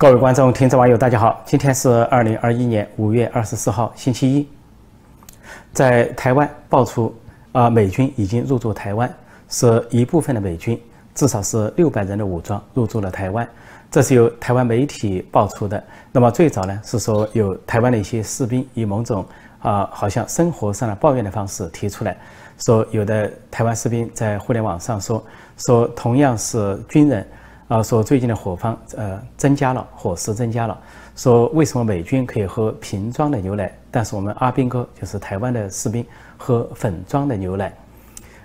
各位观众、听众、网友，大家好！今天是二零二一年五月二十四号，星期一。在台湾爆出，啊，美军已经入驻台湾，是一部分的美军，至少是六百人的武装入驻了台湾。这是由台湾媒体爆出的。那么最早呢，是说有台湾的一些士兵以某种啊，好像生活上的抱怨的方式提出来，说有的台湾士兵在互联网上说，说同样是军人。啊，说最近的火方呃增加了，火势增加了。说为什么美军可以喝瓶装的牛奶，但是我们阿兵哥就是台湾的士兵喝粉装的牛奶？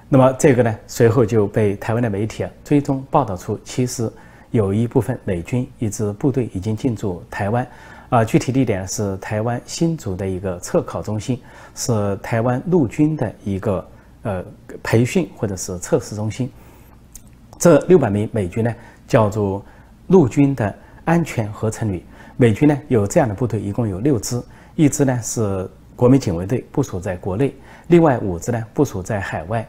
那么这个呢，随后就被台湾的媒体啊追踪报道出，其实有一部分美军一支部队已经进驻台湾，啊，具体地点是台湾新竹的一个测考中心，是台湾陆军的一个呃培训或者是测试中心。这六百名美军呢？叫做陆军的安全合成旅，美军呢有这样的部队，一共有六支，一支呢是国民警卫队部署在国内，另外五支呢部署在海外，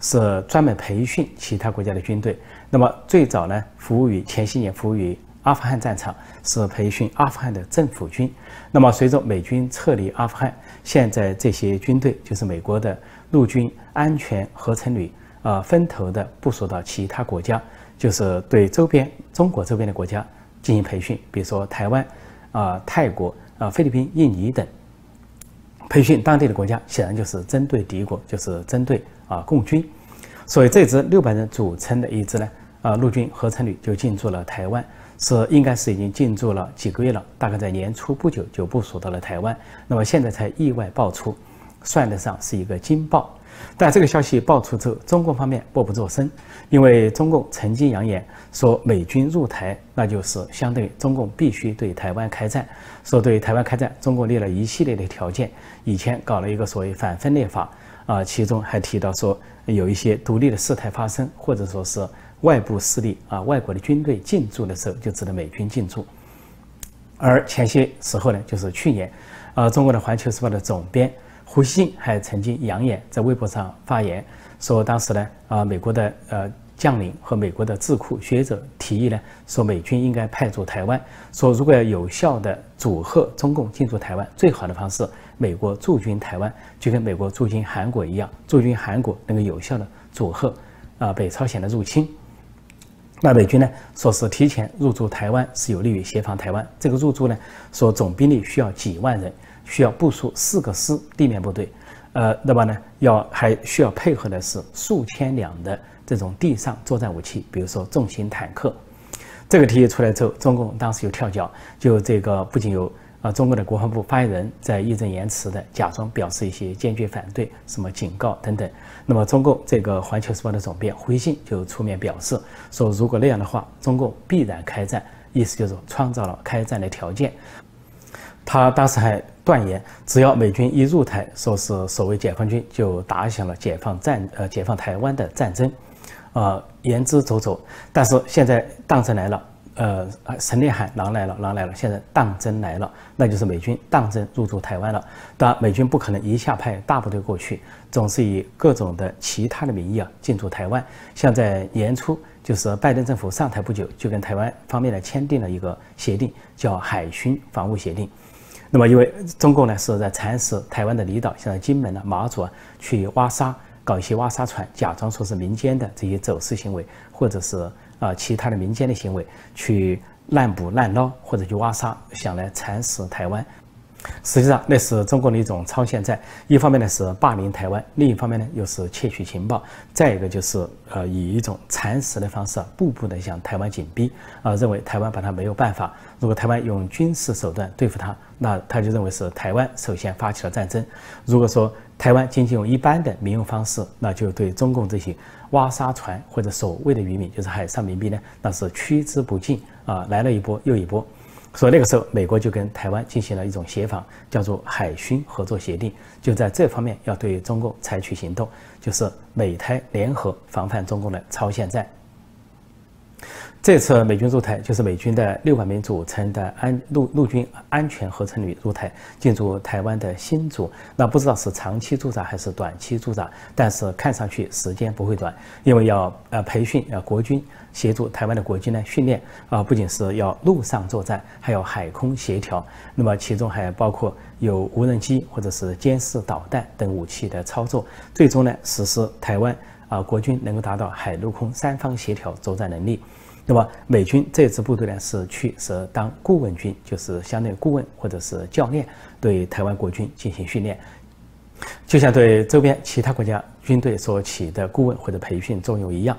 是专门培训其他国家的军队。那么最早呢服务于前些年服务于阿富汗战场，是培训阿富汗的政府军。那么随着美军撤离阿富汗，现在这些军队就是美国的陆军安全合成旅啊，分头的部署到其他国家。就是对周边中国周边的国家进行培训，比如说台湾、啊泰国、啊菲律宾、印尼等，培训当地的国家，显然就是针对敌国，就是针对啊共军。所以这支六百人组成的一支呢，啊陆军合成旅就进驻了台湾，是应该是已经进驻了几个月了，大概在年初不久就部署到了台湾，那么现在才意外爆出，算得上是一个惊爆。但这个消息爆出之后，中共方面默不作声，因为中共曾经扬言说美军入台，那就是相当于中共必须对台湾开战。说对台湾开战，中共列了一系列的条件。以前搞了一个所谓反分裂法，啊，其中还提到说有一些独立的事态发生，或者说是外部势力啊，外国的军队进驻的时候，就指的美军进驻。而前些时候呢，就是去年，啊，中国的《环球时报》的总编。胡锡进还曾经扬言在微博上发言，说当时呢，啊，美国的呃将领和美国的智库学者提议呢，说美军应该派驻台湾，说如果要有效的阻吓中共进驻台湾，最好的方式，美国驻军台湾，就跟美国驻军韩国一样，驻军韩国能够有效的阻吓啊北朝鲜的入侵。那美军呢，说是提前入驻台湾是有利于协防台湾。这个入驻呢，说总兵力需要几万人。需要部署四个师地面部队，呃，那么呢，要还需要配合的是数千辆的这种地上作战武器，比如说重型坦克。这个提议出来之后，中共当时就跳脚，就这个不仅有啊，中国的国防部发言人在义正言辞的假装表示一些坚决反对，什么警告等等。那么中共这个《环球时报》的总编胡锡进就出面表示说，如果那样的话，中共必然开战，意思就是创造了开战的条件。他当时还断言，只要美军一入台，说是所谓解放军就打响了解放战呃解放台湾的战争，啊言之凿凿。但是现在当真来了，呃神烈喊狼来了，狼来了，现在当真来了，那就是美军当真入驻台湾了。当然，美军不可能一下派大部队过去，总是以各种的其他的名义啊进驻台湾。像在年初，就是拜登政府上台不久，就跟台湾方面呢签订了一个协定，叫海巡防务协定。那么，因为中共呢是在蚕食台湾的离岛，像金门呢、马祖啊，去挖沙，搞一些挖沙船，假装说是民间的这些走私行为，或者是啊其他的民间的行为，去滥捕滥捞或者去挖沙，想来蚕食台湾。实际上，那是中共的一种超限战。一方面呢是霸凌台湾，另一方面呢又是窃取情报。再一个就是呃以一种蚕食的方式，步步的向台湾紧逼啊，认为台湾把他没有办法。如果台湾用军事手段对付他，那他就认为是台湾首先发起了战争。如果说台湾仅仅用一般的民用方式，那就对中共这些挖沙船或者所谓的渔民，就是海上民兵呢，那是趋之不尽啊，来了一波又一波。所以那个时候，美国就跟台湾进行了一种协防，叫做海军合作协定，就在这方面要对中共采取行动，就是美台联合防范中共的超限战。这次美军入台，就是美军的六百名组成的安陆陆军安全合成旅入台，进驻台湾的新组。那不知道是长期驻扎还是短期驻扎，但是看上去时间不会短，因为要呃培训呃国军协助台湾的国军呢训练啊，不仅是要陆上作战，还要海空协调。那么其中还包括有无人机或者是监视导弹等武器的操作，最终呢实施台湾啊国军能够达到海陆空三方协调作战能力。那么美军这支部队呢，是去是当顾问军，就是相当于顾问或者是教练，对台湾国军进行训练，就像对周边其他国家军队所起的顾问或者培训作用一样。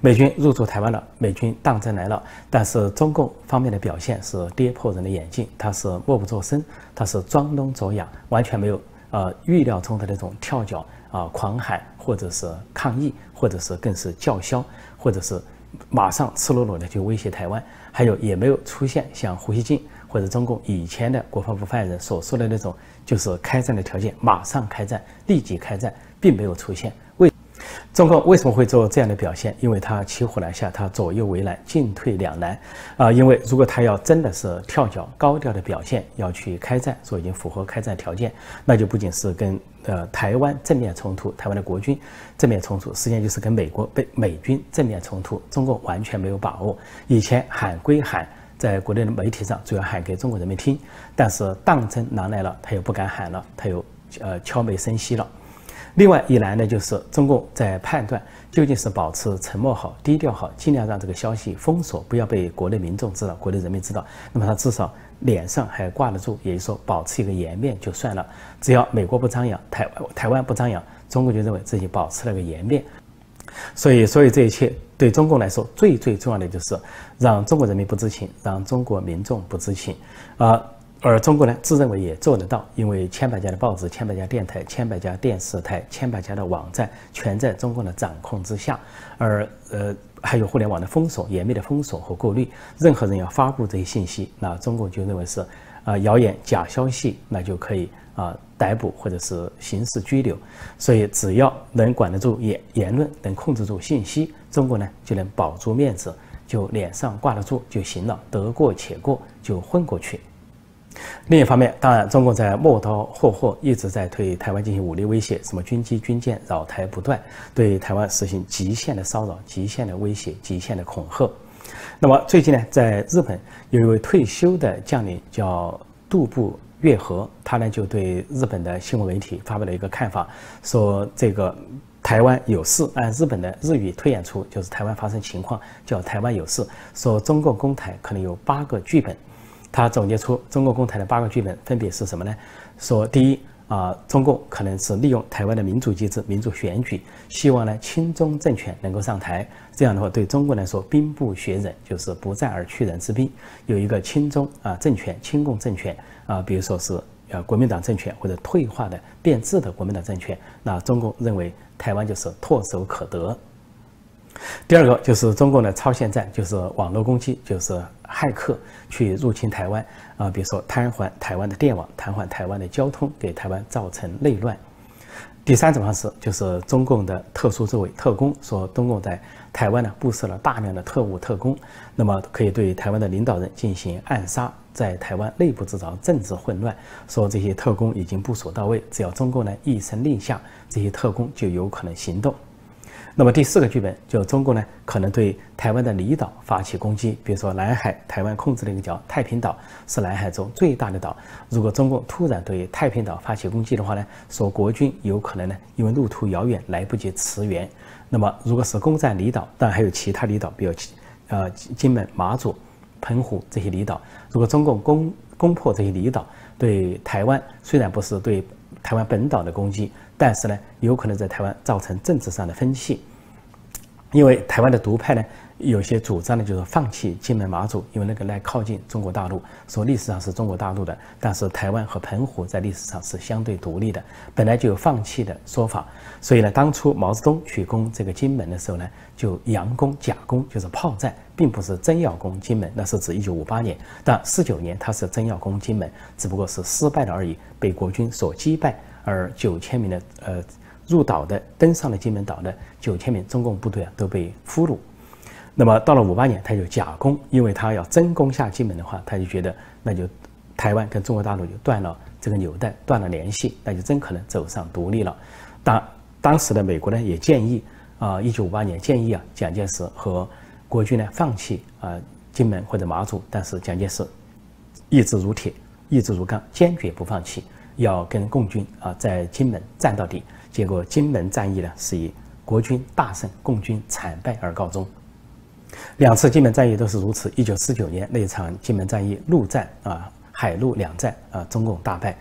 美军入驻台湾了，美军当真来了，但是中共方面的表现是跌破人的眼镜，他是默不作声，他是装聋作哑，完全没有呃预料中的那种跳脚啊、狂喊，或者是抗议，或者是更是叫嚣，或者是。马上赤裸裸的就威胁台湾，还有也没有出现像胡锡进或者中共以前的国防部发言人所说的那种，就是开战的条件，马上开战，立即开战，并没有出现。为中共为什么会做这样的表现？因为他骑虎难下，他左右为难，进退两难啊！因为如果他要真的是跳脚高调的表现，要去开战，说已经符合开战条件，那就不仅是跟。呃，台湾正面冲突，台湾的国军正面冲突，实际上就是跟美国被美军正面冲突。中国完全没有把握。以前喊归喊，在国内的媒体上主要喊给中国人民听，但是当真拿来了，他又不敢喊了，他又呃悄没声息了。另外一难呢，就是中共在判断究竟是保持沉默好、低调好，尽量让这个消息封锁，不要被国内民众知道、国内人民知道。那么他至少。脸上还挂得住，也就是说保持一个颜面就算了。只要美国不张扬，台台湾不张扬，中国就认为自己保持了个颜面。所以，所以这一切对中共来说最最重要的就是让中国人民不知情，让中国民众不知情。啊，而中国呢自认为也做得到，因为千百家的报纸、千百家电台、千百家电视台、千百家的网站全在中共的掌控之下，而呃。还有互联网的封锁、严密的封锁和过滤，任何人要发布这些信息，那中共就认为是啊谣言、假消息，那就可以啊逮捕或者是刑事拘留。所以只要能管得住言言论，能控制住信息，中国呢就能保住面子，就脸上挂得住就行了，得过且过就混过去。另一方面，当然，中共在磨刀霍霍，一直在对台湾进行武力威胁，什么军机、军舰扰台不断，对台湾实行极限的骚扰、极限的威胁、极限的恐吓。那么最近呢，在日本有一位退休的将领叫渡部月和，他呢就对日本的新闻媒体发表了一个看法，说这个台湾有事，按日本的日语推演出就是台湾发生情况，叫台湾有事，说中共攻台可能有八个剧本。他总结出中国共台的八个剧本分别是什么呢？说第一啊，中共可能是利用台湾的民主机制、民主选举，希望呢亲中政权能够上台。这样的话，对中国来说兵不血刃，就是不战而屈人之兵，有一个亲中啊政权、亲共政权啊，比如说是呃国民党政权或者退化的变质的国民党政权，那中共认为台湾就是唾手可得。第二个就是中共的超限战，就是网络攻击，就是骇客去入侵台湾啊，比如说瘫痪台湾的电网，瘫痪台湾的交通，给台湾造成内乱。第三种方式就是中共的特殊作为，特工说中共在台湾呢布设了大量的特务特工，那么可以对台湾的领导人进行暗杀，在台湾内部制造政治混乱。说这些特工已经部署到位，只要中共呢一声令下，这些特工就有可能行动。那么第四个剧本，就中国呢可能对台湾的离岛发起攻击，比如说南海，台湾控制的一个叫太平岛，是南海中最大的岛。如果中共突然对太平岛发起攻击的话呢，说国军有可能呢因为路途遥远来不及驰援。那么如果是攻占离岛，当然还有其他离岛，比如呃金门、马祖、澎湖这些离岛。如果中共攻攻破这些离岛，对台湾虽然不是对台湾本岛的攻击。但是呢，有可能在台湾造成政治上的分歧，因为台湾的独派呢，有些主张呢就是放弃金门、马祖，因为那个来靠近中国大陆，说历史上是中国大陆的，但是台湾和澎湖在历史上是相对独立的，本来就有放弃的说法。所以呢，当初毛泽东去攻这个金门的时候呢，就佯攻、假攻，就是炮战，并不是真要攻金门。那是指一九五八年，但四九年他是真要攻金门，只不过是失败了而已，被国军所击败。而九千名的呃入岛的登上了金门岛的九千名中共部队啊都被俘虏。那么到了五八年，他就假攻，因为他要真攻下金门的话，他就觉得那就台湾跟中国大陆就断了这个纽带，断了联系，那就真可能走上独立了。当当时的美国呢也建议啊，一九五八年建议啊蒋介石和国军呢放弃啊金门或者马祖，但是蒋介石意志如铁，意志如钢，坚决不放弃，要跟共军啊在金门战到底。结果金门战役呢是以国军大胜，共军惨败而告终。两次金门战役都是如此。一九四九年那场金门战役，陆战啊，海陆两战啊，中共大败。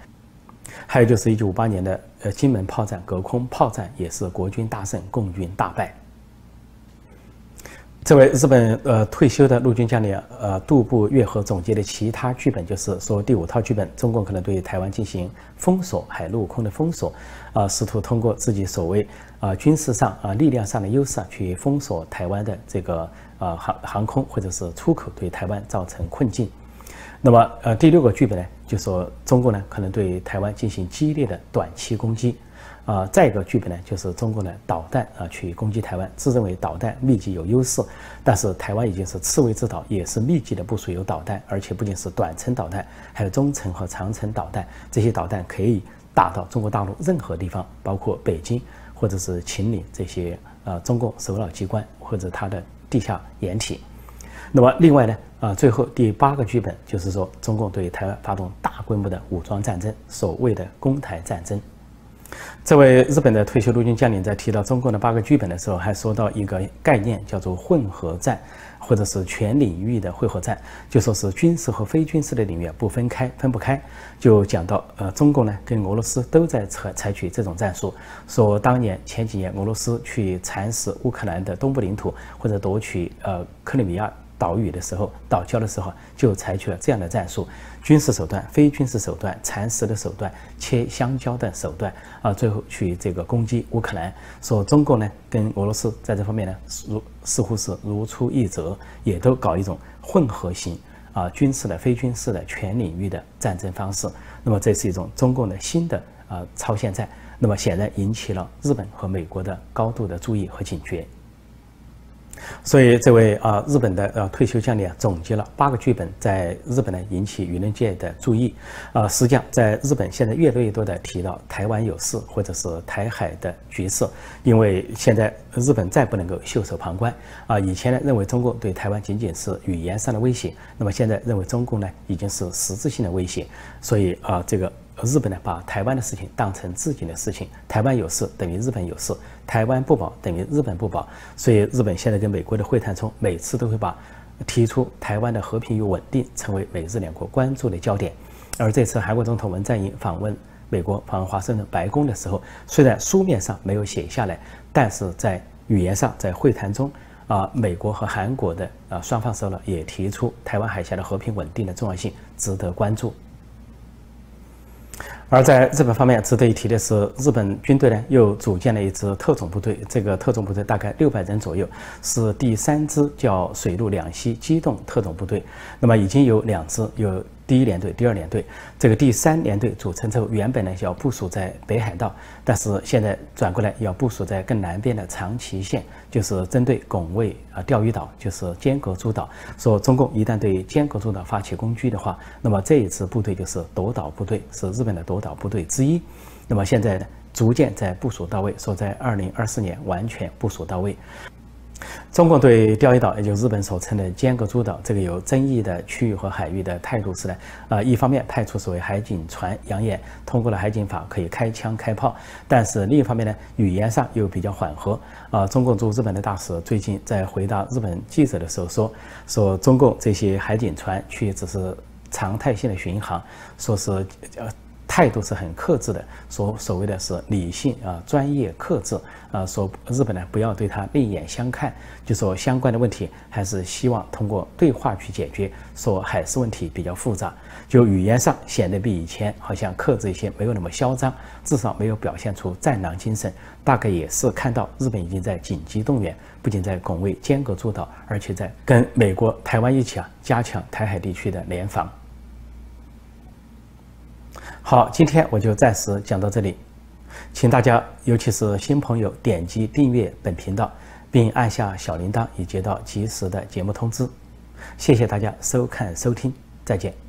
还有就是一九五八年的呃金门炮战，隔空炮战也是国军大胜，共军大败。这位日本呃退休的陆军将领呃杜部月和总结的其他剧本，就是说第五套剧本，中共可能对台湾进行封锁，海陆空的封锁，啊，试图通过自己所谓啊军事上啊力量上的优势啊，去封锁台湾的这个啊航航空或者是出口，对台湾造成困境。那么呃第六个剧本呢，就说中共呢可能对台湾进行激烈的短期攻击。啊，再一个剧本呢，就是中国的导弹啊，去攻击台湾，自认为导弹密集有优势，但是台湾已经是刺猬之岛，也是密集的部署有导弹，而且不仅是短程导弹，还有中程和长程导弹，这些导弹可以打到中国大陆任何地方，包括北京或者是秦岭这些呃中共首脑机关或者它的地下掩体。那么另外呢，啊，最后第八个剧本就是说，中共对台湾发动大规模的武装战争，所谓的攻台战争。这位日本的退休陆军将领在提到中共的八个剧本的时候，还说到一个概念，叫做混合战，或者是全领域的混合战，就说是军事和非军事的领域不分开，分不开。就讲到，呃，中共呢跟俄罗斯都在采采取这种战术。说当年前几年俄罗斯去蚕食乌克兰的东部领土，或者夺取呃克里米亚。岛屿的时候，岛礁的时候，就采取了这样的战术：军事手段、非军事手段、蚕食的手段、切香蕉的手段啊，最后去这个攻击乌克兰。说中共呢跟俄罗斯在这方面呢，如似乎是如出一辙，也都搞一种混合型啊，军事的、非军事的、全领域的战争方式。那么这是一种中共的新的啊超限战。那么显然引起了日本和美国的高度的注意和警觉。所以，这位啊日本的呃退休将领啊，总结了八个剧本，在日本呢引起舆论界的注意。啊，实际上，在日本现在越来越多的提到台湾有事，或者是台海的局势，因为现在日本再不能够袖手旁观。啊，以前呢认为中共对台湾仅仅是语言上的威胁，那么现在认为中共呢已经是实质性的威胁。所以啊，这个。日本呢，把台湾的事情当成自己的事情，台湾有事等于日本有事，台湾不保等于日本不保，所以日本现在跟美国的会谈中，每次都会把提出台湾的和平与稳定成为美日两国关注的焦点。而这次韩国总统文在寅访问美国，访问华盛顿白宫的时候，虽然书面上没有写下来，但是在语言上，在会谈中，啊，美国和韩国的啊双方首脑也提出台湾海峡的和平稳定的重要性，值得关注。而在日本方面，值得一提的是，日本军队呢又组建了一支特种部队。这个特种部队大概六百人左右，是第三支叫水陆两栖机动特种部队。那么已经有两支有。第一联队、第二联队，这个第三联队组成之后，原本呢要部署在北海道，但是现在转过来要部署在更南边的长崎县，就是针对拱卫啊钓鱼岛，就是尖阁诸岛。说中共一旦对尖阁诸岛发起攻击的话，那么这一支部队就是夺岛部队，是日本的夺岛部队之一。那么现在呢，逐渐在部署到位，说在二零二四年完全部署到位。中共对钓鱼岛，也就日本所称的尖阁诸岛这个有争议的区域和海域的态度是呢，啊，一方面派出所谓海警船，扬言通过了海警法可以开枪开炮，但是另一方面呢，语言上又比较缓和。啊，中共驻日本的大使最近在回答日本记者的时候说，说中共这些海警船去只是常态性的巡航，说是呃。态度是很克制的，所所谓的是理性啊，专业克制啊，说日本呢不要对他另眼相看，就说相关的问题还是希望通过对话去解决。说海事问题比较复杂，就语言上显得比以前好像克制一些，没有那么嚣张，至少没有表现出战狼精神。大概也是看到日本已经在紧急动员，不仅在拱卫尖阁诸岛，而且在跟美国、台湾一起啊，加强台海地区的联防。好，今天我就暂时讲到这里，请大家，尤其是新朋友，点击订阅本频道，并按下小铃铛以接到及时的节目通知。谢谢大家收看收听，再见。